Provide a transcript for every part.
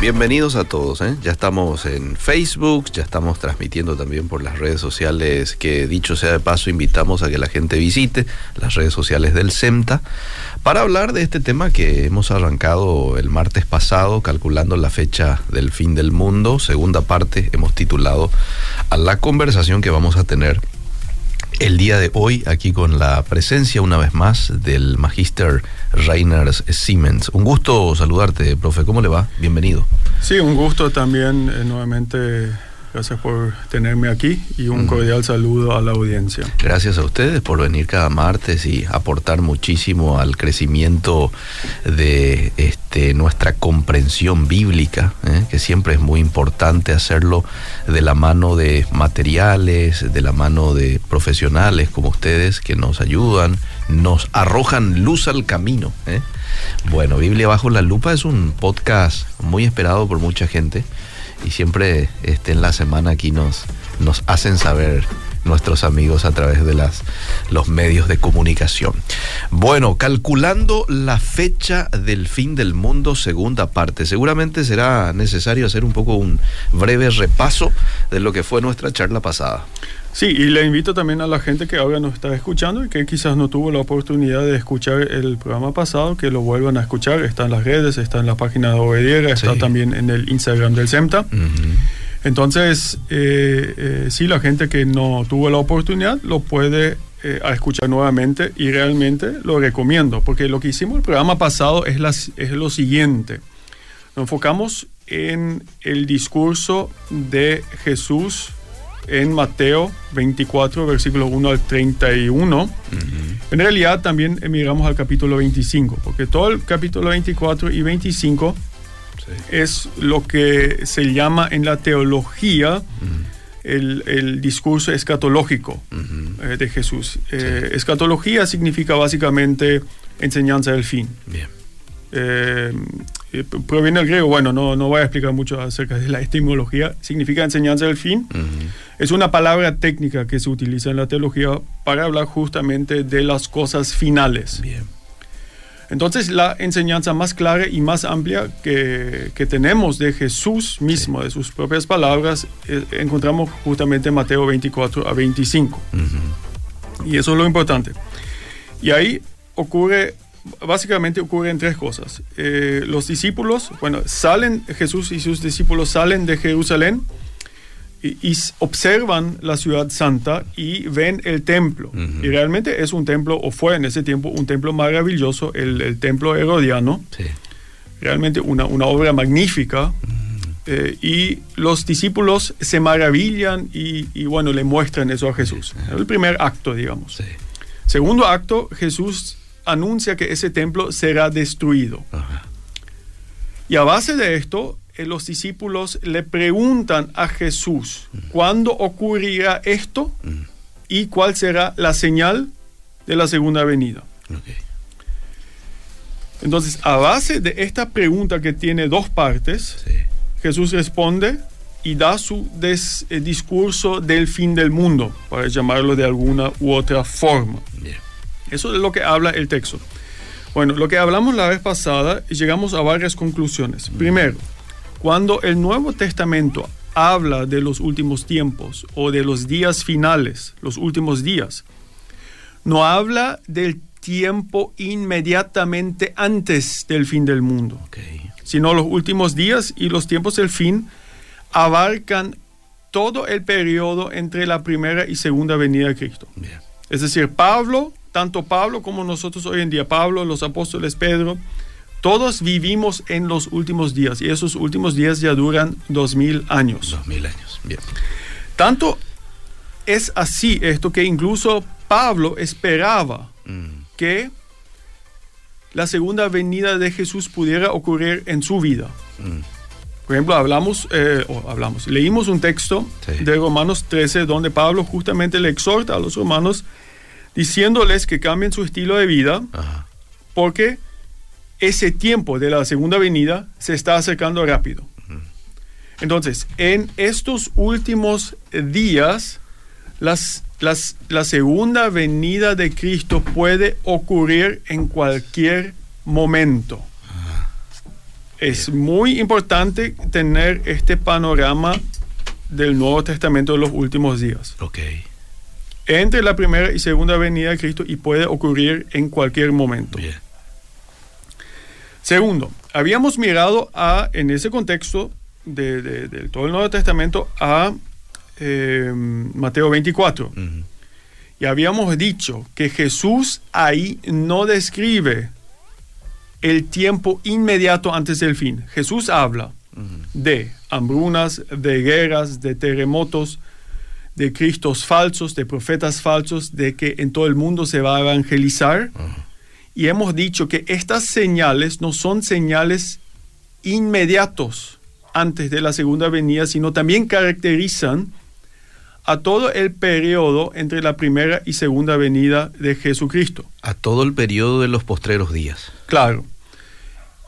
Bienvenidos a todos. ¿eh? Ya estamos en Facebook, ya estamos transmitiendo también por las redes sociales que dicho sea de paso invitamos a que la gente visite las redes sociales del SEMTA para hablar de este tema que hemos arrancado el martes pasado calculando la fecha del fin del mundo. Segunda parte hemos titulado a la conversación que vamos a tener el día de hoy aquí con la presencia una vez más del magíster Reiners Siemens. Un gusto saludarte, profe. ¿Cómo le va? Bienvenido. Sí, un gusto también eh, nuevamente Gracias por tenerme aquí y un cordial saludo a la audiencia. Gracias a ustedes por venir cada martes y aportar muchísimo al crecimiento de este, nuestra comprensión bíblica, ¿eh? que siempre es muy importante hacerlo de la mano de materiales, de la mano de profesionales como ustedes que nos ayudan, nos arrojan luz al camino. ¿eh? Bueno, Biblia bajo la lupa es un podcast muy esperado por mucha gente y siempre este, en la semana aquí nos, nos hacen saber nuestros amigos a través de las, los medios de comunicación. Bueno, calculando la fecha del fin del mundo, segunda parte. Seguramente será necesario hacer un poco un breve repaso de lo que fue nuestra charla pasada. Sí, y le invito también a la gente que ahora nos está escuchando y que quizás no tuvo la oportunidad de escuchar el programa pasado, que lo vuelvan a escuchar. Está en las redes, está en la página de Obediera, está también en el Instagram del SEMTA. Entonces, eh, eh, sí, la gente que no tuvo la oportunidad lo puede eh, escuchar nuevamente y realmente lo recomiendo, porque lo que hicimos el programa pasado es, las, es lo siguiente. Nos enfocamos en el discurso de Jesús en Mateo 24, versículo 1 al 31. En realidad también miramos al capítulo 25, porque todo el capítulo 24 y 25 es lo que se llama en la teología el, discurso escatológico eh, de Jesús. Eh, escatología significa básicamente enseñanza del fin. Bien. Eh, proviene del griego, bueno, no, no voy a explicar mucho acerca de la etimología, significa enseñanza del fin. Es una palabra técnica que se utiliza en la teología para hablar justamente de las cosas finales. Bien. Entonces la enseñanza más clara y más amplia que, que tenemos de Jesús mismo, de sus propias palabras, eh, encontramos justamente en Mateo 24 a 25. Y eso es lo importante. Y ahí ocurre básicamente ocurren tres cosas. Eh, los discípulos, bueno, salen, Jesús y sus discípulos salen de Jerusalén y, observan la ciudad santa y ven el templo. Y realmente es un templo, o fue en ese tiempo, un templo maravilloso, el, templo herodiano. Realmente una, una, obra magnífica. Eh, y los discípulos se maravillan y, y, bueno, le muestran eso a Jesús. El primer acto, digamos. Segundo acto, Jesús anuncia que ese templo será destruido. Y a base de esto, los discípulos le preguntan a Jesús, ¿cuándo ocurrirá esto? ¿Y cuál será la señal de la segunda venida? Entonces, a base de esta pregunta que tiene dos partes, Jesús responde y da su eh, discurso del fin del mundo, para llamarlo de alguna u otra forma. Eso es lo que habla el texto. Bueno, lo que hablamos la vez pasada, llegamos a varias conclusiones. Primero, cuando el Nuevo Testamento habla de los últimos tiempos o de los días finales, los últimos días, no habla del tiempo inmediatamente antes del fin del mundo, sino los últimos días y los tiempos del fin abarcan todo el periodo entre la primera y segunda venida de Cristo. Es decir, Pablo tanto Pablo como nosotros hoy en día, Pablo, los apóstoles, Pedro, todos vivimos en los últimos días y esos últimos días ya duran dos mil años. Dos mil años, bien. Tanto es así esto que incluso Pablo esperaba mm. que la segunda venida de Jesús pudiera ocurrir en su vida. Mm. Por ejemplo, hablamos, eh, hablamos, leímos un texto de Romanos 13 donde Pablo justamente le exhorta a los romanos diciéndoles que cambien su estilo de vida porque ese tiempo de la segunda venida se está acercando rápido. Entonces, en estos últimos días, las, las, la segunda venida de Cristo puede ocurrir en cualquier momento. Es muy importante tener este panorama del Nuevo Testamento de los últimos días. Ok. Entre la primera y segunda venida de Cristo y puede ocurrir en cualquier momento. Bien. Segundo, habíamos mirado a, en ese contexto de, de- de todo el Nuevo Testamento a eh, Mateo 24. Ujú. Y habíamos dicho que Jesús ahí no describe el tiempo inmediato antes del fin. Jesús habla de hambrunas, de guerras, de terremotos, de cristos falsos, de profetas falsos, de que en todo el mundo se va a evangelizar. Y hemos dicho que estas señales no son señales inmediatos antes de la segunda venida, sino también caracterizan a todo el periodo entre la primera y segunda venida de Jesucristo. A todo el periodo de los postreros días. Claro.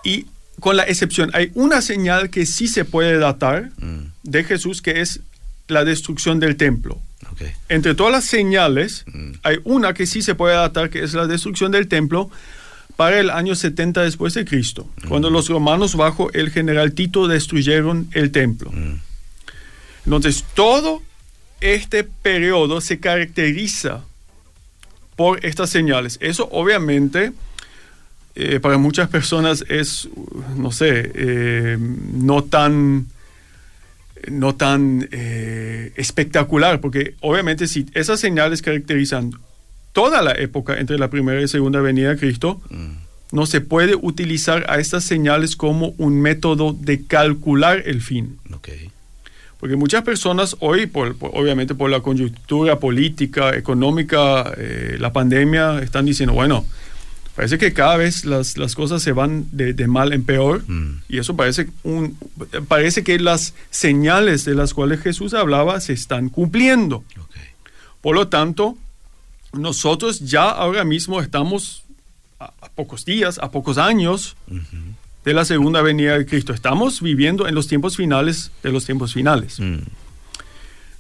Y con la excepción, hay una señal que sí se puede datar Mm, de Jesús, que es la destrucción del templo. Entre todas las señales, Mm. hay una que sí se puede datar, que es la destrucción del templo para el año 70 después de Cristo, cuando los romanos bajo el general Tito destruyeron el templo. Mm, Entonces, todo este periodo se caracteriza por estas señales. Eso obviamente eh, para muchas personas es, no sé, eh, no tan, no tan eh, espectacular, porque obviamente si esas señales caracterizan toda la época entre la primera y segunda venida de Cristo, mm, no se puede utilizar a estas señales como un método de calcular el fin. ok. Porque muchas personas hoy, por, por- obviamente por la coyuntura política, económica, eh, la pandemia, están diciendo, bueno, parece que cada vez las, las cosas se van de, de mal en peor. Mm, Y eso parece, un, parece que las señales de las cuales Jesús hablaba se están cumpliendo. ok. Por lo tanto, nosotros ya ahora mismo estamos a, a pocos días, a pocos años Ujú. de la segunda venida de Cristo. Estamos viviendo en los tiempos finales de los tiempos finales. Mm,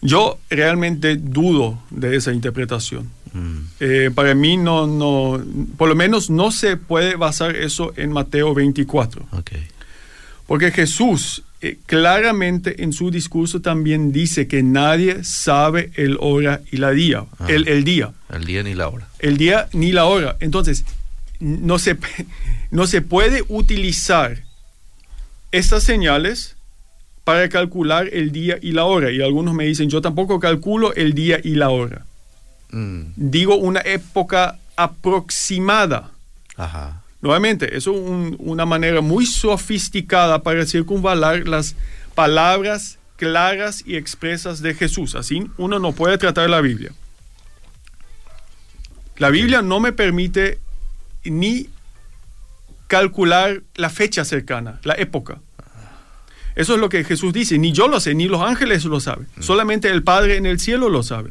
Yo realmente dudo de esa interpretación. Mm, Eh, para mí no, no, por lo menos no se puede basar eso en Mateo 24, ok. porque Jesús eh, claramente en su discurso también dice que nadie sabe el hora y la día, Ah. el, el día, El día ni la hora. el día ni la hora. Entonces, no se, no se puede utilizar estas señales para calcular el día y la hora. Y algunos me dicen, yo tampoco calculo el día y la hora. Mm, Digo una época aproximada. Ajá. Nuevamente, eso es un- una manera muy sofisticada para circunvalar las palabras claras y expresas de Jesús. Así uno no puede tratar la Biblia. La Biblia no me permite ni calcular la fecha cercana, la época. Eso es lo que Jesús dice. Ni yo lo sé, ni los ángeles lo saben. Solamente el Padre en el cielo lo sabe.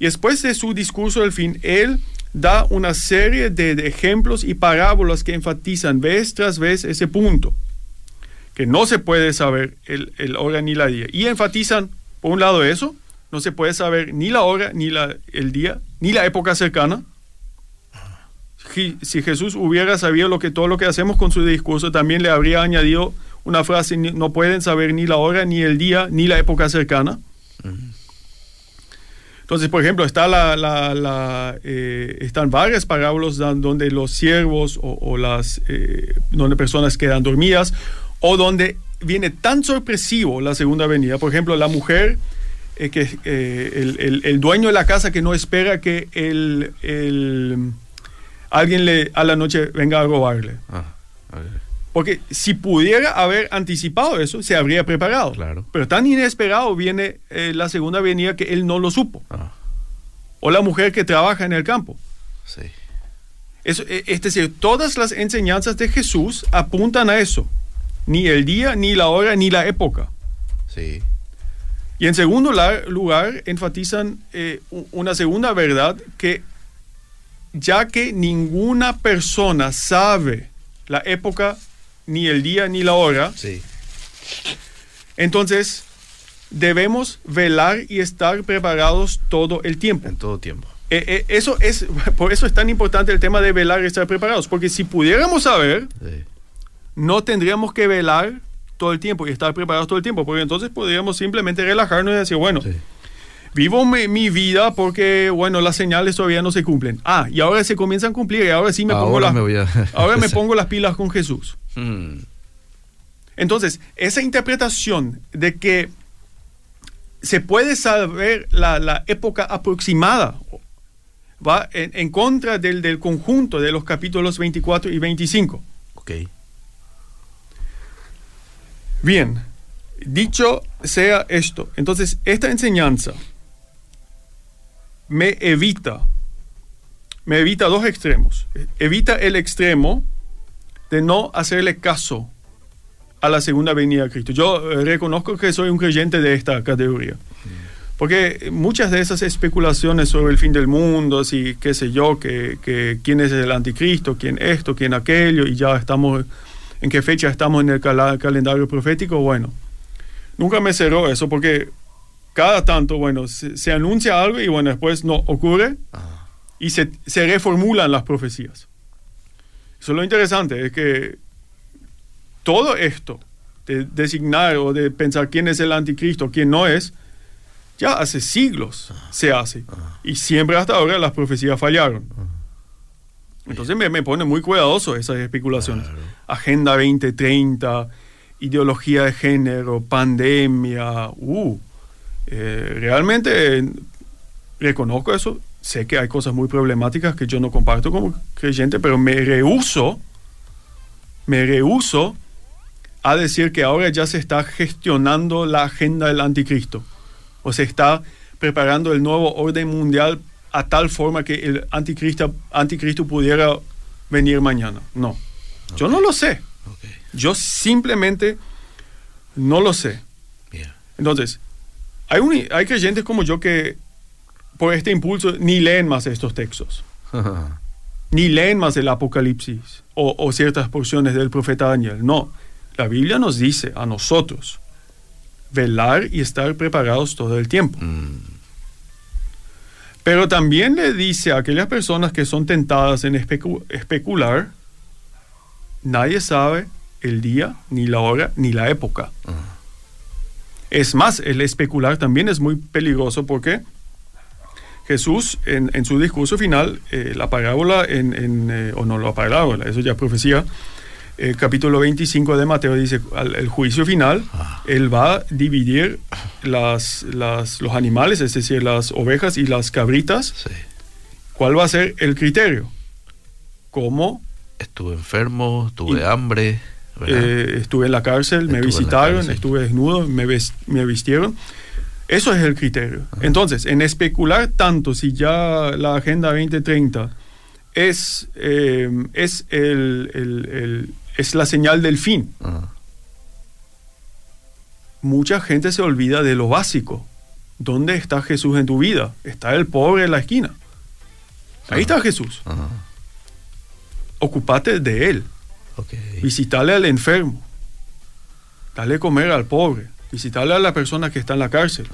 Y después de su discurso del fin, Él da una serie de, ejemplos y parábolas que enfatizan vez tras vez ese punto. Que no se puede saber el, el hora ni la día. Y enfatizan, por un lado, eso. No se puede saber ni la hora, ni la, el día, ni la época cercana. Si, Jesús hubiera sabido lo que todo lo que hacemos con su discurso, también le habría añadido una frase, no pueden saber ni la hora, ni el día, ni la época cercana. Entonces, por ejemplo, está la, la- la, eh, están varias parábolas donde los siervos o, o las eh, donde personas quedan dormidas o donde viene tan sorpresivo la segunda venida. Por ejemplo, la mujer eh, que eh, el, el- el dueño de la casa que no espera que el, el- alguien le a la noche venga a robarle. Ah, ok. Porque si pudiera haber anticipado eso, se habría preparado. Claro. Pero tan inesperado viene eh, la segunda venida que él no lo supo. Ah, O la mujer que trabaja en el campo. sí. Eso, eh, es decir, todas las enseñanzas de Jesús apuntan a eso. Ni el día, ni la hora, ni la época. Sí. Y en segundo lugar, enfatizan eh, una segunda verdad que ya que ninguna persona sabe la época, ni el día, ni la hora, Sí. entonces debemos velar y estar preparados todo el tiempo. En todo tiempo. Eh, eh, eso es, por eso es tan importante el tema de velar y estar preparados, porque si pudiéramos saber, Sí. no tendríamos que velar todo el tiempo y estar preparados todo el tiempo, porque entonces podríamos simplemente relajarnos y decir, bueno, vivo mi, vida porque, bueno, las señales todavía no se cumplen. Ah, y ahora se comienzan a cumplir y ahora sí me pongo, las, ahora me pongo las pilas con Jesús. Hmm. Entonces, esa interpretación de que se puede saber la, época aproximada va en, contra del, del, conjunto de los capítulos 24 y 25. Ok. Bien, dicho sea esto, entonces esta enseñanza me evita, me evita dos extremos. Evita el extremo de no hacerle caso a la segunda venida de Cristo. Yo eh, reconozco que soy un creyente de esta categoría. Porque muchas de esas especulaciones sobre el fin del mundo, si qué sé yo, que, quién es el anticristo, quién esto, quién aquello, y ya estamos, en qué fecha estamos en el calendario profético, bueno, nunca me cerró eso porque cada tanto, bueno, se, anuncia algo y bueno, después no ocurre ah. y se, se reformulan las profecías. Eso es lo interesante, es que todo esto de designar o de pensar quién es el anticristo, quién no es, ya hace siglos se hace. Y siempre hasta ahora las profecías fallaron. Entonces me, me pone muy cuidadoso esas especulaciones. Agenda 2030, ideología de género, pandemia. Uh, eh, realmente reconozco eso. Sé que hay cosas muy problemáticas que yo no comparto como creyente, pero me rehuso, me rehuso a decir que ahora ya se está gestionando la agenda del anticristo o se está preparando el nuevo orden mundial a tal forma que el anticristo, anticristo pudiera venir mañana. No, yo no lo sé. Yo simplemente no lo sé. Entonces, hay, hay creyentes como yo que por este impulso ni leen más estos textos. ni leen más el Apocalipsis o, o ciertas porciones del profeta Daniel. No, la Biblia nos dice a nosotros velar y estar preparados todo el tiempo. Mm. Pero también le dice a aquellas personas que son tentadas en especular, nadie sabe el día, ni la hora, ni la época. Ah. Es más, el especular también es muy peligroso porque Jesús en, su discurso final, eh, la parábola, en, eh, o no la parábola, eso ya profecía, el capítulo 25 de Mateo dice, el juicio final, ah. él va a dividir las, los animales, es decir, las ovejas y las cabritas. ¿Cuál va a ser el criterio? ¿Cómo? Estuve enfermo, tuve hambre. Eh, estuve en la cárcel, me visitaron, estuve desnudo, me, me vistieron. Eso es el criterio. Entonces, en especular tanto si ya la Agenda 2030 es, eh, es el, es la señal del fin. Mucha gente se olvida de lo básico. ¿Dónde está Jesús en tu vida? Está el pobre en la esquina. Ahí está Jesús. Ocupate de él. Visitale al enfermo. Dale comer al pobre. Visitale a la persona que está en la cárcel.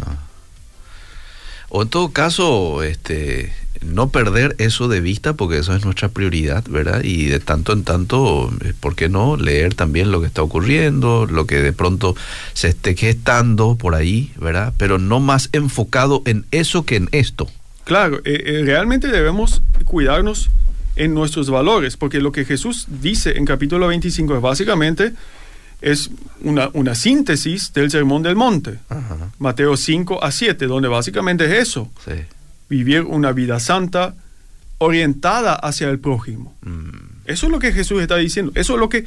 O en todo caso, este, no perder eso de vista porque eso es nuestra prioridad, ¿verdad? Y de tanto en tanto, eh, ¿por qué no? Leer también lo que está ocurriendo, lo que de pronto se esté gestando por ahí, ¿verdad? Pero no más enfocado en eso que en esto. Claro, eh, eh, realmente debemos cuidarnos en nuestros valores, porque lo que Jesús dice en capítulo 25 es básicamente es una, una síntesis del Sermón del Monte, Mateo 5 a 7, donde básicamente es eso. Vivir una vida santa orientada hacia el prójimo. Mm. Eso es lo que Jesús está diciendo. Eso es lo que,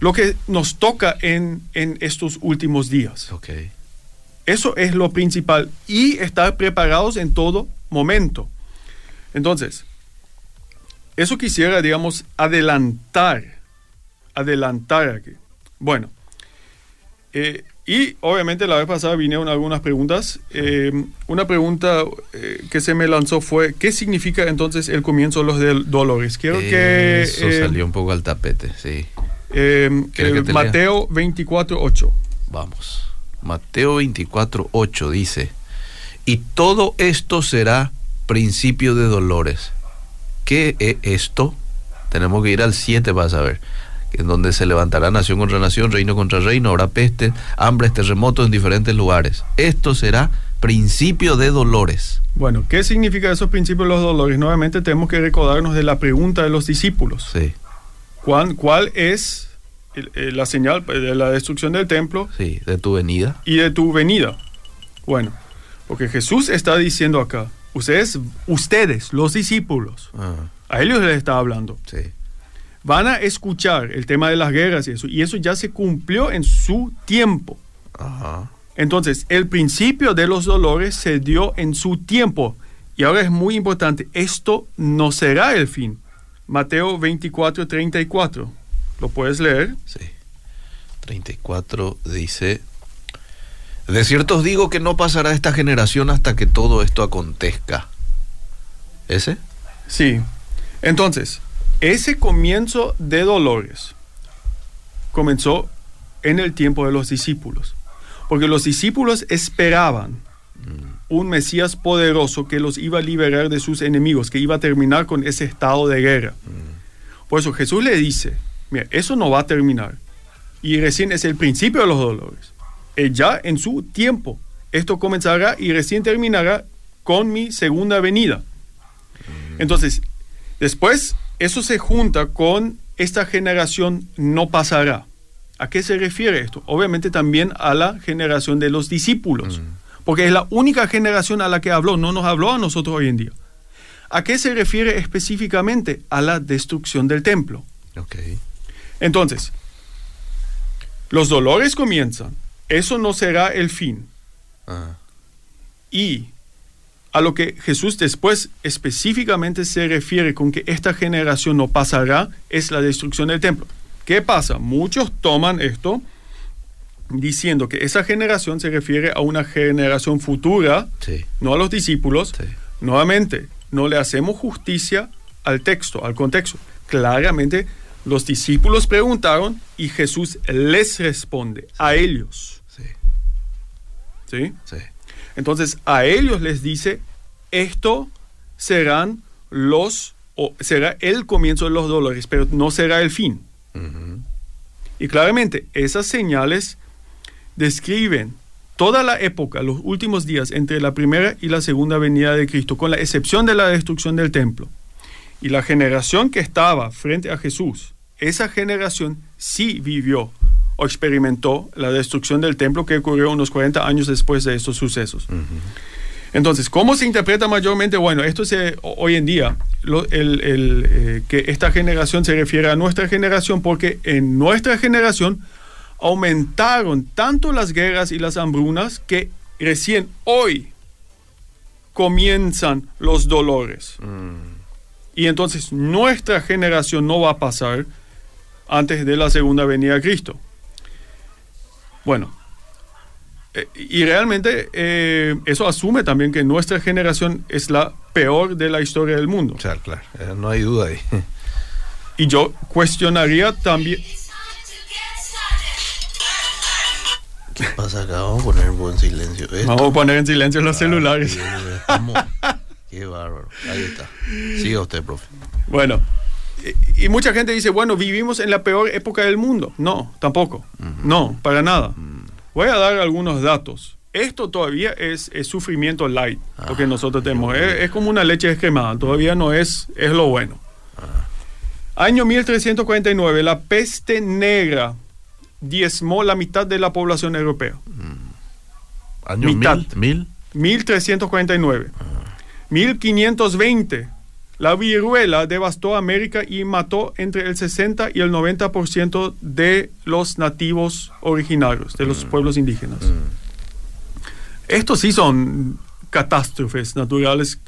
lo que nos toca en, en estos últimos días. Eso es lo principal. Y estar preparados en todo momento. Entonces, eso quisiera, digamos, adelantar, adelantar aquí. Bueno, eh, y obviamente la vez pasada vinieron algunas preguntas. Eh, una pregunta eh, que se me lanzó fue, ¿qué significa entonces el comienzo de los dolores? Quiero que... Eso salió un poco al tapete, sí. Mateo 24.8. Vamos. Mateo 24.8 dice, y todo esto será principio de dolores. ¿Qué es esto? Tenemos que ir al 7 para saber. en donde se levantará nación contra nación, reino contra reino, habrá peste, hambre, terremotos en diferentes lugares. Esto será principio de dolores. Bueno, ¿qué significa esos principios de los dolores? Nuevamente tenemos que recordarnos de la pregunta de los discípulos. Sí. ¿Cuál, cuál es la señal de la destrucción del templo? Sí, de tu venida. Y de tu venida. Bueno, porque Jesús está diciendo acá, ustedes, ustedes, los discípulos, ah. a ellos les está hablando. Sí. Van a escuchar el tema de las guerras y eso, y eso ya se cumplió en su tiempo. Ajá. Entonces, el principio de los dolores se dio en su tiempo. Y ahora es muy importante, esto no será el fin. Mateo 24, 34. ¿Lo puedes leer? Sí. 34 dice, de cierto os digo que no pasará esta generación hasta que todo esto acontezca. ¿Ese? Sí. Entonces, ese comienzo de dolores comenzó en el tiempo de los discípulos. Porque los discípulos esperaban un Mesías poderoso que los iba a liberar de sus enemigos, que iba a terminar con ese estado de guerra. Por eso Jesús le dice, mira, eso no va a terminar. Y recién es el principio de los dolores. Eh, ya en su tiempo, esto comenzará y recién terminará con mi segunda venida. Entonces, después, eso se junta con esta generación no pasará. ¿A qué se refiere esto? Obviamente también a la generación de los discípulos, mm. porque es la única generación a la que habló, no nos habló a nosotros hoy en día. ¿A qué se refiere específicamente? A la destrucción del templo. Okay. Entonces, los dolores comienzan, eso no será el fin. Ah. Y a lo que Jesús después específicamente se refiere con que esta generación no pasará es la destrucción del templo. ¿Qué pasa? Muchos toman esto diciendo que esa generación se refiere a una generación futura, no a los discípulos. Nuevamente, no le hacemos justicia al texto, al contexto. Claramente, los discípulos preguntaron y Jesús les responde a ellos. ¿Sí? Entonces, a ellos les dice, esto serán los, o será el comienzo de los dolores, pero no será el fin. Y claramente esas señales describen toda la época, los últimos días entre la primera y la segunda venida de Cristo, con la excepción de la destrucción del templo. Y la generación que estaba frente a Jesús, esa generación sí vivió o experimentó la destrucción del templo que ocurrió unos 40 años después de estos sucesos. Entonces, ¿cómo se interpreta mayormente? Bueno, esto se, hoy en día, el, eh, que esta generación se refiere a nuestra generación porque en nuestra generación aumentaron tanto las guerras y las hambrunas que recién hoy comienzan los dolores. Mm. Y entonces nuestra generación no va a pasar antes de la segunda venida de Cristo. Bueno, eh, y realmente eh, eso asume también que nuestra generación es la peor de la historia del mundo. Claro, claro, eh, no hay duda ahí. Y yo cuestionaría también... ¿Qué pasa acá? Vamos a poner en silencio. Vamos a poner en silencio los celulares. Qué bárbaro. Ahí está. Siga usted, profe. Bueno, y mucha gente dice, bueno, vivimos en la peor época del mundo. No, tampoco. No, para nada. Voy a dar algunos datos. Esto todavía es, sufrimiento light, lo que ah, nosotros tenemos. Es, como una leche descremada, todavía no es, es lo bueno. Ah. Año 1349, la peste negra diezmó la mitad de la población europea. Mm. ¿Año mitad. Mil, 1349. 1520, la viruela devastó América y mató entre el 60 y el 90% de los nativos originarios, de los mm. pueblos indígenas. Mm. Estos sí son catástrofes naturales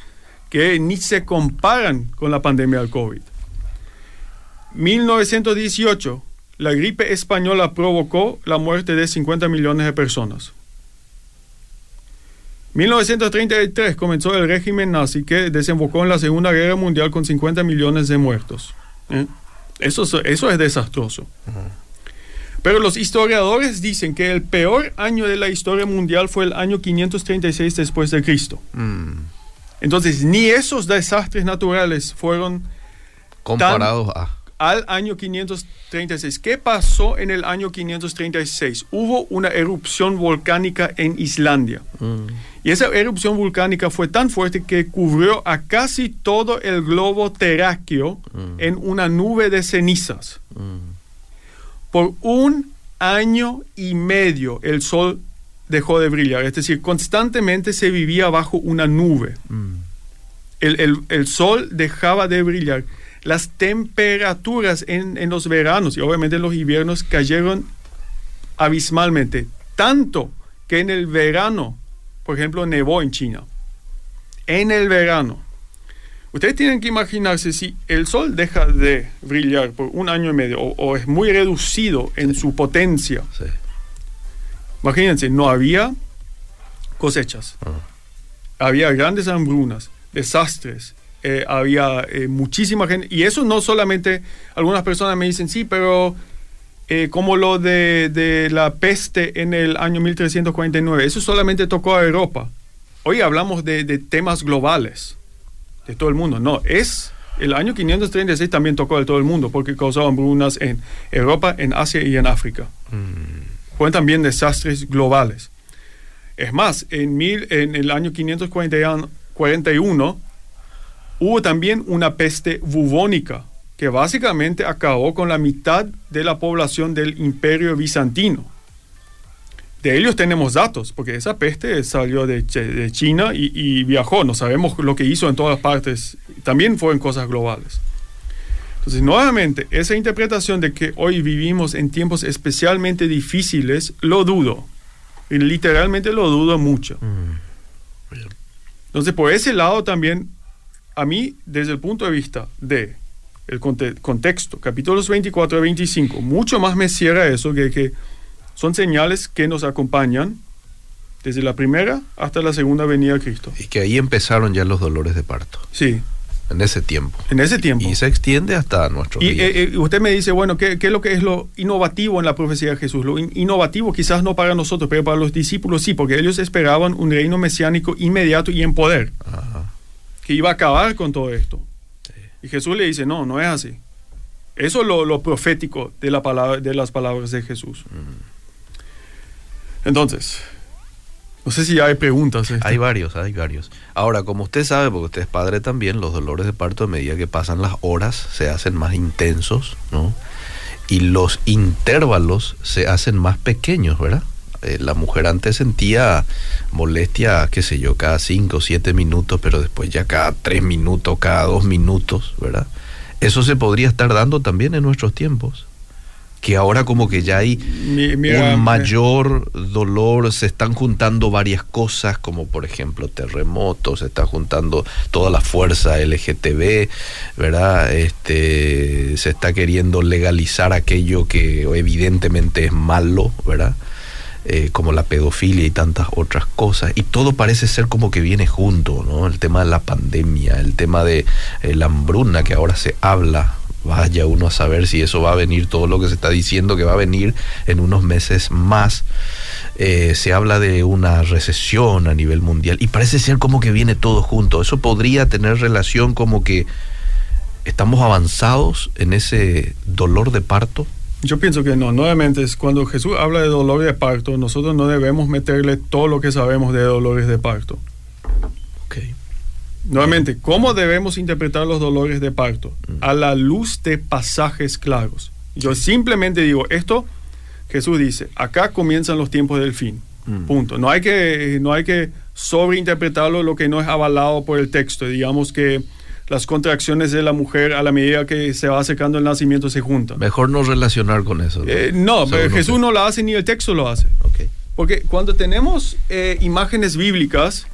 que ni se comparan con la pandemia del COVID. 1918, la gripe española provocó la muerte de 50 millones de personas. 1933 comenzó el régimen nazi que desembocó en la Segunda Guerra Mundial con 50 millones de muertos. ¿eh? Eso, eso es desastroso. Pero los historiadores dicen que el peor año de la historia mundial fue el año 536 después de Cristo. Mm. Entonces, ni esos desastres naturales fueron comparados a al año 536. ¿Qué pasó en el año 536? Hubo una erupción volcánica en Islandia. Mm. Y esa erupción volcánica fue tan fuerte que cubrió a casi todo el globo terráqueo mm. en una nube de cenizas. Mm. Por un año y medio el sol dejó de brillar. Es decir, constantemente se vivía bajo una nube. el sol dejaba de brillar las temperaturas en, los veranos y obviamente en los inviernos cayeron abismalmente, tanto que en el verano, por ejemplo, nevó en China. En el verano. Ustedes tienen que imaginarse si el sol deja de brillar por un año y medio o, es muy reducido en su potencia. Imagínense, no había cosechas. Había grandes hambrunas, desastres, eh, había eh, muchísima gente, y eso no solamente, algunas personas me dicen, sí, pero eh, como lo de, la peste en el año 1349, eso solamente tocó a Europa. Hoy hablamos de, temas globales, de todo el mundo. No, es el año 536 también tocó a todo el mundo, porque causaban brunas en Europa, en Asia y en África. Mm. Fueron también desastres globales. Es más, en, mil, en el año 541 Hubo también una peste bubónica que básicamente acabó con la mitad de la población del imperio bizantino. De ellos tenemos datos, porque esa peste salió de, China y, viajó, no sabemos lo que hizo en todas partes, también fue en cosas globales. Entonces, nuevamente, esa interpretación de que hoy vivimos en tiempos especialmente difíciles, lo dudo. Y literalmente lo dudo mucho. Mm. Entonces, por ese lado también a mí, desde el punto de vista de el contexto, capítulos 24 y 25, mucho más me cierra eso que, que son señales que nos acompañan desde la primera hasta la segunda venida de Cristo. Y que ahí empezaron ya los dolores de parto. Sí. En ese tiempo. En ese tiempo. Y, se extiende hasta nuestro y, eh, eh, usted me dice, bueno, ¿qué, ¿qué, es lo que es lo innovativo en la profecía de Jesús? Lo innovativo quizás no para nosotros, pero para los discípulos sí, porque ellos esperaban un reino mesiánico inmediato y en poder. Ajá que iba a acabar con todo esto. Y Jesús le dice, no, no es así. Eso es lo, profético de, la palabra, de las palabras de Jesús. Entonces, no sé si hay preguntas. Hay varios, hay varios. Ahora, como usted sabe, porque usted es padre también, los dolores de parto a medida que pasan las horas se hacen más intensos, ¿no? Y los intervalos se hacen más pequeños, ¿verdad? Eh, la mujer antes sentía molestia, qué sé yo, cada 5 o 7 minutos, pero después ya cada 3 minutos, cada 2 minutos, ¿verdad? Eso se podría estar dando también en nuestros tiempos. Que ahora como que ya hay un mayor dolor, se están juntando varias cosas, como por ejemplo terremotos, se está juntando toda la fuerza LGTB, ¿verdad? Este, se está queriendo legalizar aquello que evidentemente es malo, ¿verdad? Eh, como la pedofilia y tantas otras cosas. Y todo parece ser como que viene junto, ¿no? El tema de la pandemia, el tema de eh, la hambruna que ahora se habla. Vaya uno a saber si eso va a venir, todo lo que se está diciendo que va a venir en unos meses más. Eh, se habla de una recesión a nivel mundial y parece ser como que viene todo junto. Eso podría tener relación como que estamos avanzados en ese dolor de parto yo pienso que no. Nuevamente, es cuando Jesús habla de dolor de parto, nosotros no debemos meterle todo lo que sabemos de dolores de parto. Okay. Nuevamente, ¿cómo debemos interpretar los dolores de parto? Mm. A la luz de pasajes claros. Yo simplemente digo, esto, Jesús dice, acá comienzan los tiempos del fin. Mm. Punto. No hay que, no hay que sobreinterpretarlo lo que no es avalado por el texto. Digamos que las contracciones de la mujer a la medida que se va acercando el nacimiento se juntan. Mejor no relacionar con eso. no, eh, pero Jesús no lo hace ni el texto lo hace. Okay. Porque cuando tenemos eh, imágenes bíblicas,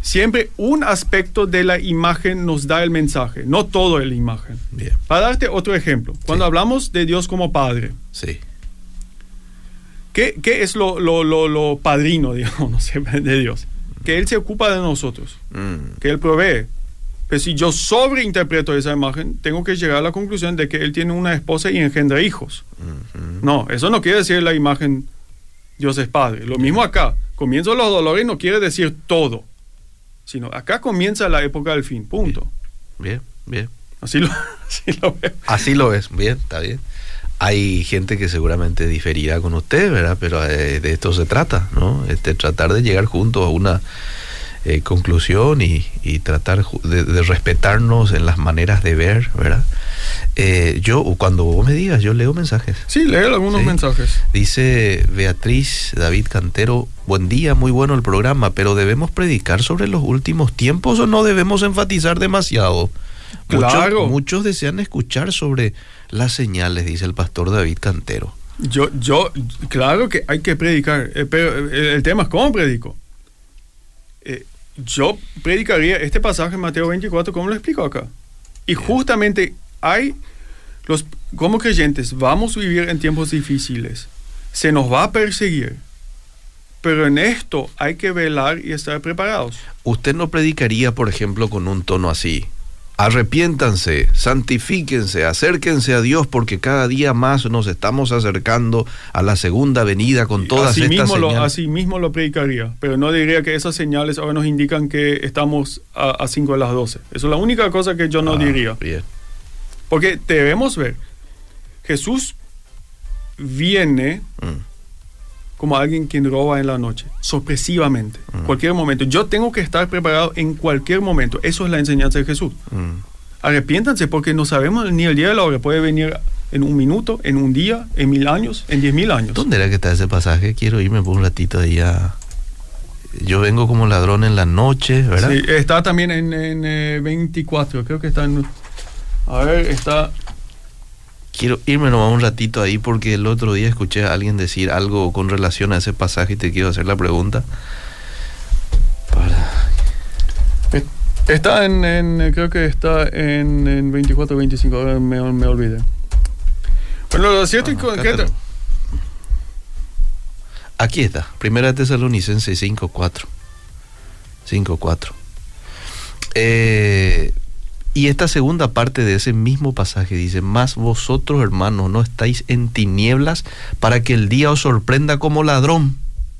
siempre un aspecto de la imagen nos da el mensaje, no todo la imagen. Bien. Para darte otro ejemplo, cuando hablamos de Dios como Padre, sí. ¿qué, qué es lo, lo, lo, lo, padrino, digamos, de Dios? Que Él se ocupa de nosotros, mm. que Él provee, pero si yo sobreinterpreto esa imagen, tengo que llegar a la conclusión de que él tiene una esposa y engendra hijos. No, eso no quiere decir la imagen Dios es Padre. Lo mismo acá. Comienzo los dolores no quiere decir todo. Sino acá comienza la época del fin. Punto. Bien, bien. Así lo, así lo veo. Así lo ves, bien, está bien. Hay gente que seguramente diferirá con usted, ¿verdad? Pero eh, de esto se trata, ¿no? Este, tratar de llegar juntos a una eh, conclusión y, tratar de, respetarnos en las maneras de ver, ¿verdad? Eh, yo, cuando vos me digas, yo leo mensajes. Sí, leo algunos mensajes. Dice Beatriz David Cantero, buen día, muy bueno el programa, pero ¿debemos predicar sobre los últimos tiempos o no debemos enfatizar demasiado? Claro. Muchos, desean escuchar sobre las señales, dice el pastor David Cantero. Yo, yo, claro que hay que predicar, eh, pero el tema es cómo predico. Eh, yo predicaría este pasaje en Mateo 24, como lo explico acá. Y justamente hay, los, como creyentes, vamos a vivir en tiempos difíciles. Se nos va a perseguir. Pero en esto hay que velar y estar preparados. Usted no predicaría, por ejemplo, con un tono así arrepiéntanse, santifíquense, acérquense a Dios porque cada día más nos estamos acercando a la segunda venida con todas así estas mismo señales. Lo, así mismo lo predicaría, pero no diría que esas señales ahora nos indican que estamos a 5 de las 12. Eso es la única cosa que yo no ah, diría. Bien. Porque debemos ver, Jesús viene... Mm como alguien quien roba en la noche, sorpresivamente, en cualquier momento. Yo tengo que estar preparado en cualquier momento. Eso es la enseñanza de Jesús. Arrepiéntanse porque no sabemos ni el día de la hora. Puede venir en un minuto, en un día, en mil años, en diez mil años. ¿Dónde era que está ese pasaje? Quiero irme por un ratito ahí a... Yo vengo como ladrón en la noche, ¿verdad? Sí, está también en, en 24, eh, creo que está en... A ver, está quiero irme nomás un ratito ahí porque el otro día escuché a alguien decir algo con relación a ese pasaje y te quiero hacer la pregunta. Está en, creo que está en, en 24 25, ahora me, me olvidé. Bueno, lo cierto es que... Aquí está, Primera Tesalonicense 5.4. 5.4. Eh, y esta segunda parte de ese mismo pasaje dice, más vosotros hermanos no estáis en tinieblas para que el día os sorprenda como ladrón.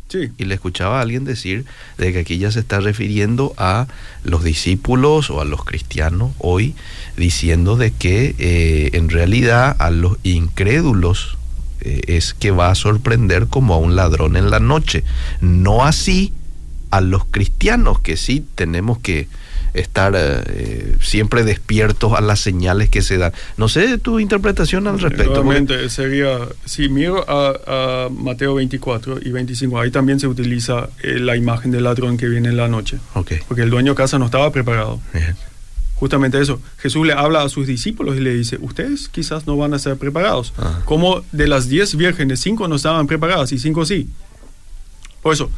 Sí. Y le escuchaba a alguien decir de que aquí ya se está refiriendo a los discípulos o a los cristianos hoy, diciendo de que eh, en realidad a los incrédulos eh, es que va a sorprender como a un ladrón en la noche. No así a los cristianos, que sí tenemos que estar eh, siempre despiertos a las señales que se dan. No sé tu interpretación al respecto. Nuevamente, sería, si miro a, Mateo 24 y 25, ahí también se utiliza eh, la imagen del ladrón que viene en la noche. Okay. Porque el dueño de casa no estaba preparado. Justamente eso. Jesús le habla a sus discípulos y le dice, ustedes quizás no van a ser preparados. Ah. Como de las 10 vírgenes, 5 no estaban preparadas y 5 sí. Por eso,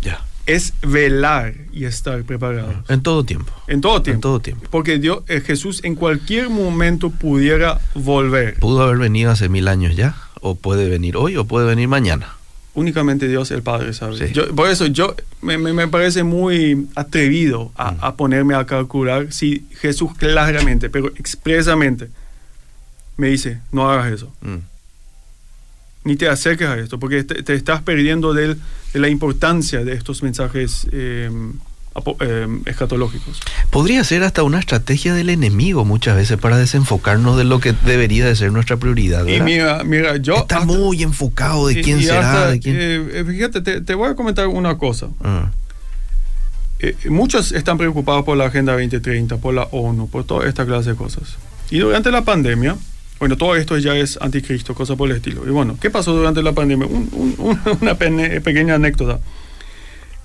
ya es velar y estar preparado. En todo tiempo. En todo tiempo. En todo tiempo. Porque Dios, eh, Jesús en cualquier momento pudiera volver. Pudo haber venido hace mil años ya, o puede venir hoy, o puede venir mañana. Únicamente Dios el Padre sabe. por eso yo me, me, parece muy atrevido a, mm. a, ponerme a calcular si Jesús claramente, pero expresamente, me dice, no hagas eso. Mm ni te acerques a esto, porque te, estás perdiendo de, la importancia de estos mensajes em, escatológicos. Podría ser hasta una estrategia del enemigo muchas veces para desenfocarnos de lo que debería de ser nuestra prioridad. Y mira, mira, yo... Está muy enfocado de quién será. quién... Eh, eh, fíjate, te, voy a comentar una cosa. Ah. Eh, muchos están preocupados por la Agenda 2030, por la ONU, por toda esta clase de cosas. Y durante la pandemia, bueno, todo esto ya es anticristo, cosa por el estilo. Y bueno, ¿qué pasó durante la pandemia? una pequeña anécdota.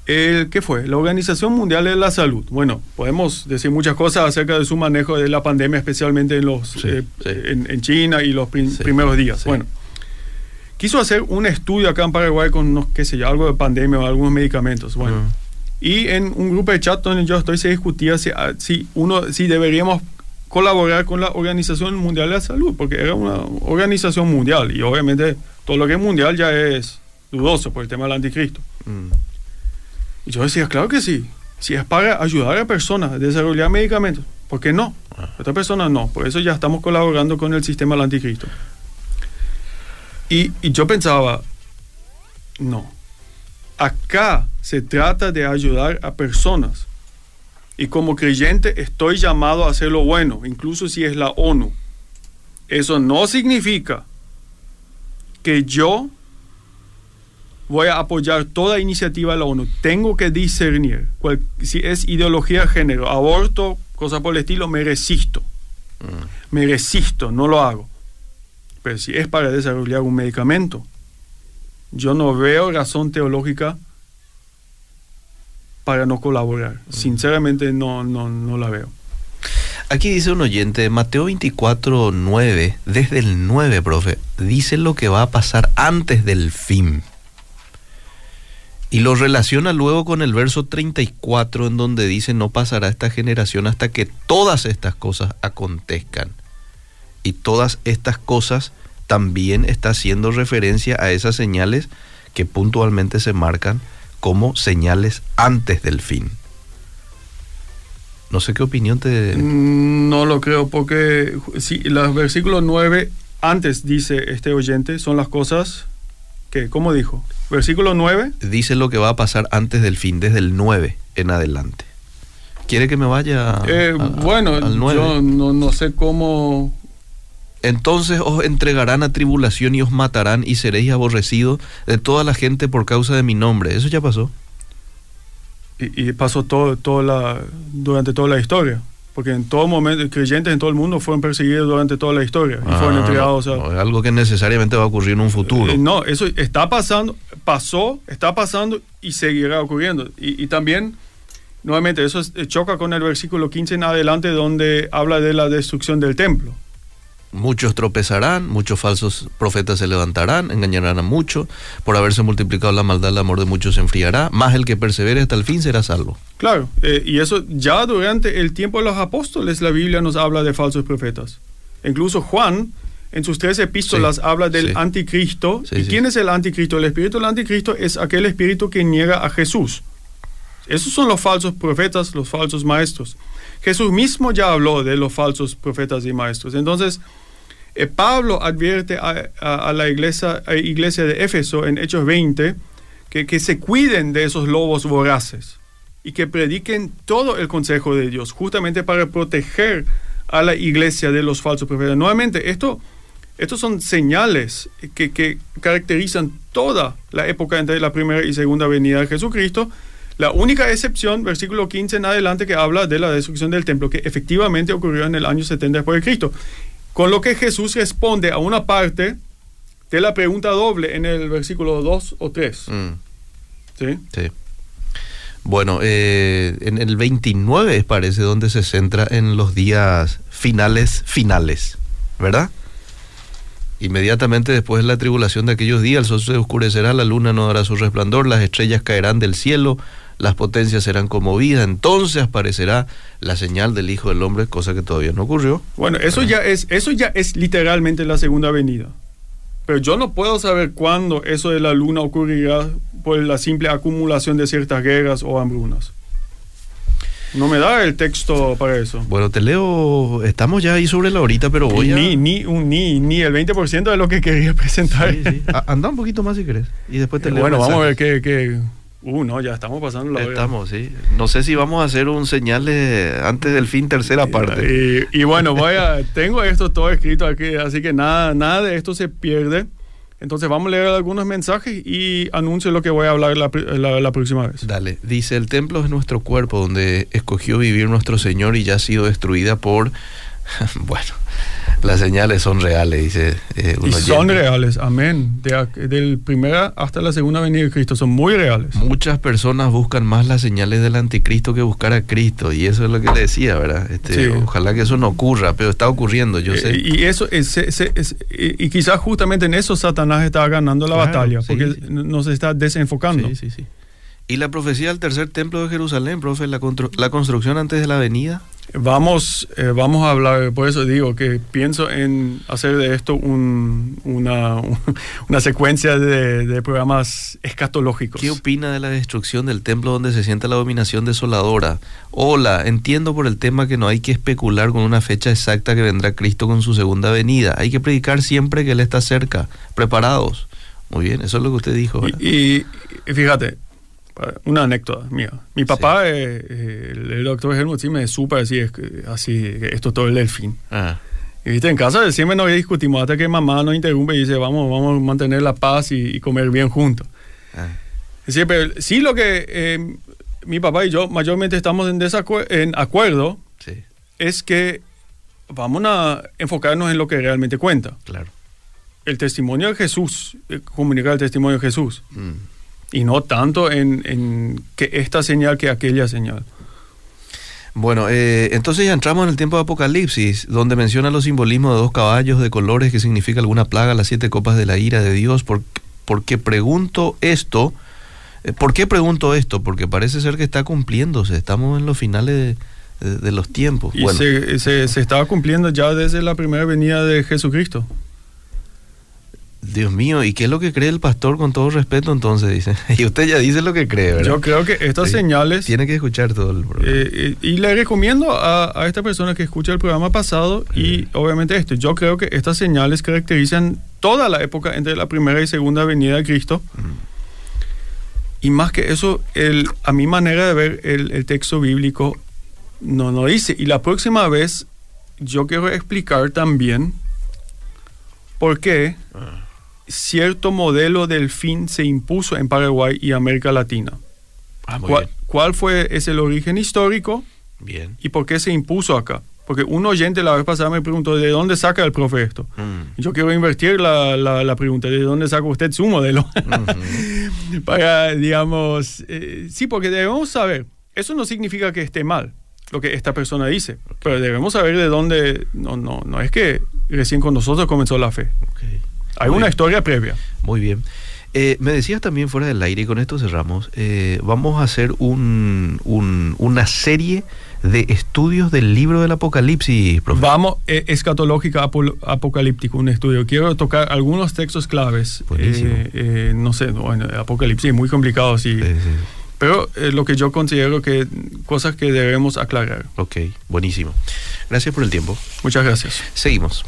¿Qué fue? La Organización Mundial de la Salud. Bueno, podemos decir muchas cosas acerca de su manejo de la pandemia, especialmente en, los, eh, En, China y los primeros días. Bueno, quiso hacer un estudio acá en Paraguay con, no, qué sé yo, algo de pandemia o algunos medicamentos. Bueno, y en un grupo de chat donde yo estoy se discutía si, ah, si, uno, si deberíamos colaborar con la Organización Mundial de la Salud, porque era una organización mundial y obviamente todo lo que es mundial ya es dudoso por el tema del anticristo. Mm. Y yo decía, claro que sí, si es para ayudar a personas a desarrollar medicamentos, ¿por qué no? Ah. Otra persona no, por eso ya estamos colaborando con el sistema del anticristo. Y, y yo pensaba, no, acá se trata de ayudar a personas y como creyente estoy llamado a hacer lo bueno, incluso si es la ONU. Eso no significa que yo voy a apoyar toda iniciativa de la ONU. Tengo que discernir si es ideología de género, aborto, cosas por el estilo, me resisto. Mm. Me resisto, no lo hago. Pero si es para desarrollar un medicamento, yo no veo razón teológica para no colaborar. Mm. Sinceramente no, no, no la veo. Aquí dice un oyente, Mateo 24, 9, desde el 9, profe, dice lo que va a pasar antes del fin. Y lo relaciona luego con el verso 34 en donde dice, no pasará esta generación hasta que todas estas cosas acontezcan. Y todas estas cosas también está haciendo referencia a esas señales que puntualmente se marcan como señales antes del fin. No sé qué opinión te... Mm, no lo creo, porque si los versículos 9 antes dice este oyente, son las cosas que, ¿cómo dijo? Versículo 9. Dice lo que va a pasar antes del fin, desde el 9 en adelante. ¿Quiere que me vaya eh, bueno, yo no, no sé cómo... Entonces os entregarán a tribulación y os matarán y seréis aborrecidos de toda la gente por causa de mi nombre. Eso ya pasó y, pasó todo, todo la, durante toda la historia. Porque en todo momento, creyentes en todo el mundo fueron perseguidos durante toda la historia y fueron ah, entregados. es algo que necesariamente va a ocurrir en un futuro. Eh, no, eso está pasando, pasó, está pasando y seguirá ocurriendo. Y, y también, nuevamente, eso choca con el versículo 15 en adelante, donde habla de la destrucción del templo. Muchos tropezarán, muchos falsos profetas se levantarán, engañarán a muchos. Por haberse multiplicado la maldad, el amor de muchos se enfriará. Más el que persevere hasta el fin será salvo. Claro, eh, y eso ya durante el tiempo de los apóstoles, la Biblia nos habla de falsos profetas. Incluso Juan, en sus tres epístolas, habla del anticristo. ¿Y quién es el anticristo? El espíritu del anticristo es aquel espíritu que niega a Jesús. Esos son los falsos profetas, los falsos maestros. Jesús mismo ya habló de los falsos profetas y maestros. Entonces, eh, Pablo advierte a, la iglesia, iglesia, de Éfeso en Hechos 20 que, que se cuiden de esos lobos voraces y que prediquen todo el consejo de Dios, justamente para proteger a la iglesia de los falsos profetas. Nuevamente, esto, estos son señales que, que, caracterizan toda la época entre la primera y segunda venida de Jesucristo la única excepción, versículo 15 en adelante, que habla de la destrucción del templo, que efectivamente ocurrió en el año 70 después de Cristo. Con lo que Jesús responde a una parte de la pregunta doble en el versículo 2 o 3. Mm. ¿Sí? Sí. Bueno, eh, en el 29 parece donde se centra en los días finales, finales, ¿verdad? Inmediatamente después de la tribulación de aquellos días, el sol se oscurecerá, la luna no dará su resplandor, las estrellas caerán del cielo, las potencias serán conmovidas, entonces aparecerá la señal del Hijo del Hombre, cosa que todavía no ocurrió. Bueno, eso ya es, eso ya es literalmente la segunda venida. Pero yo no puedo saber cuándo eso de la luna ocurrirá por la simple acumulación de ciertas guerras o hambrunas. No me da el texto para eso. Bueno, te leo, estamos ya ahí sobre la horita, pero voy ni, a... Ni, un, ni, ni el 20% de lo que quería presentar. anda un poquito más si querés. Y después te leo. Bueno, vamos a ver qué, qué, Uh, no, ya estamos pasando la Estamos, sí. No sé si vamos a hacer un señal antes del fin, tercera parte. Y, bueno, voy a, tengo esto todo escrito aquí, así que nada, nada de esto se pierde. Entonces vamos a leer algunos mensajes y anuncio lo que voy a hablar la, la, próxima vez. Dale, dice, el templo es nuestro cuerpo donde escogió vivir nuestro Señor y ya ha sido destruida por, bueno, las señales son reales, dice. Eh, y son reales, amén. De, del primera hasta la segunda venida de Cristo son muy reales. Muchas personas buscan más las señales del anticristo que buscar a Cristo, y eso es lo que le decía, ¿verdad? Este, Ojalá que eso no ocurra, pero está ocurriendo, yo eh, sé. Y eso es, y quizás justamente en eso Satanás está ganando la batalla, porque nos está desenfocando. Sí, sí, sí. ¿Y la profecía del tercer templo de Jerusalén, profe, la, la construcción antes de la venida? Vamos, eh, vamos a hablar, por eso digo que pienso en hacer de esto una, una, secuencia de, programas escatológicos. ¿Qué opina de la destrucción del templo donde se siente la dominación desoladora? Hola, entiendo por el tema que no hay que especular con una fecha exacta que vendrá Cristo con su segunda venida. Hay que predicar siempre que Él está cerca, preparados. Muy bien, eso es lo que usted dijo. Y, y fíjate, Una anécdota mía. Mi papá, eh, eh, el, doctor Helmut sí me supa así, es, así, esto todo el delfín. Ah. Y viste, en casa siempre nos discutimos hasta que mamá nos interrumpe y dice, vamos, vamos a mantener la paz y, comer bien juntos. Ah. Sí, pero sí lo que eh, mi papá y yo mayormente estamos en, en acuerdo es que vamos a enfocarnos en lo que realmente cuenta. Claro. El testimonio de Jesús, comunicar el testimonio de Jesús. Mm y no tanto en, que esta señal que aquella señal. Bueno, eh, entonces ya entramos en el tiempo de Apocalipsis, donde menciona los simbolismos de dos caballos de colores que significa alguna plaga, las siete copas de la ira de Dios. ¿Por, qué pregunto esto? Eh, ¿Por qué pregunto esto? Porque parece ser que está cumpliéndose, estamos en los finales de, los tiempos. Y se, se, se estaba cumpliendo ya desde la primera venida de Jesucristo. Dios mío, ¿y qué es lo que cree el pastor con todo respeto entonces? Dice. Y usted ya dice lo que cree, ¿verdad? Yo creo que estas señales... Tiene que escuchar todo el programa. Eh, eh, y le recomiendo a, esta persona que escucha el programa pasado y obviamente esto, yo creo que estas señales caracterizan toda la época entre la primera y segunda venida de Cristo. Y más que eso, el, a mi manera de ver el, texto bíblico no, no dice. Y la próxima vez yo quiero explicar también por qué... Ah cierto modelo del fin se impuso en Paraguay y América Latina. Ah, ¿Cuál, fue ese el origen histórico? Bien. ¿Y por qué se impuso acá? Porque un oyente la vez pasada me preguntó, ¿de dónde saca el profe esto? Mm. Yo quiero invertir la, la, pregunta, ¿de dónde saca usted su modelo? Para, digamos, eh, sí, porque debemos saber, eso no significa que esté mal lo que esta persona dice, pero debemos saber de dónde, no, no, no es que recién con nosotros comenzó la fe. Okay. Hay una historia previa. Muy bien. Eh, me decías también fuera del aire, y con esto cerramos, eh, vamos a hacer un, una serie de estudios del libro del Apocalipsis, Vamos, eh, escatológica apocalíptico, un estudio. Quiero tocar algunos textos claves. Buenísimo. no sé, bueno, Apocalipsis es muy complicado, sí. Pero lo que yo considero que cosas que debemos aclarar. Ok, buenísimo. Gracias por el tiempo. Muchas gracias. Seguimos.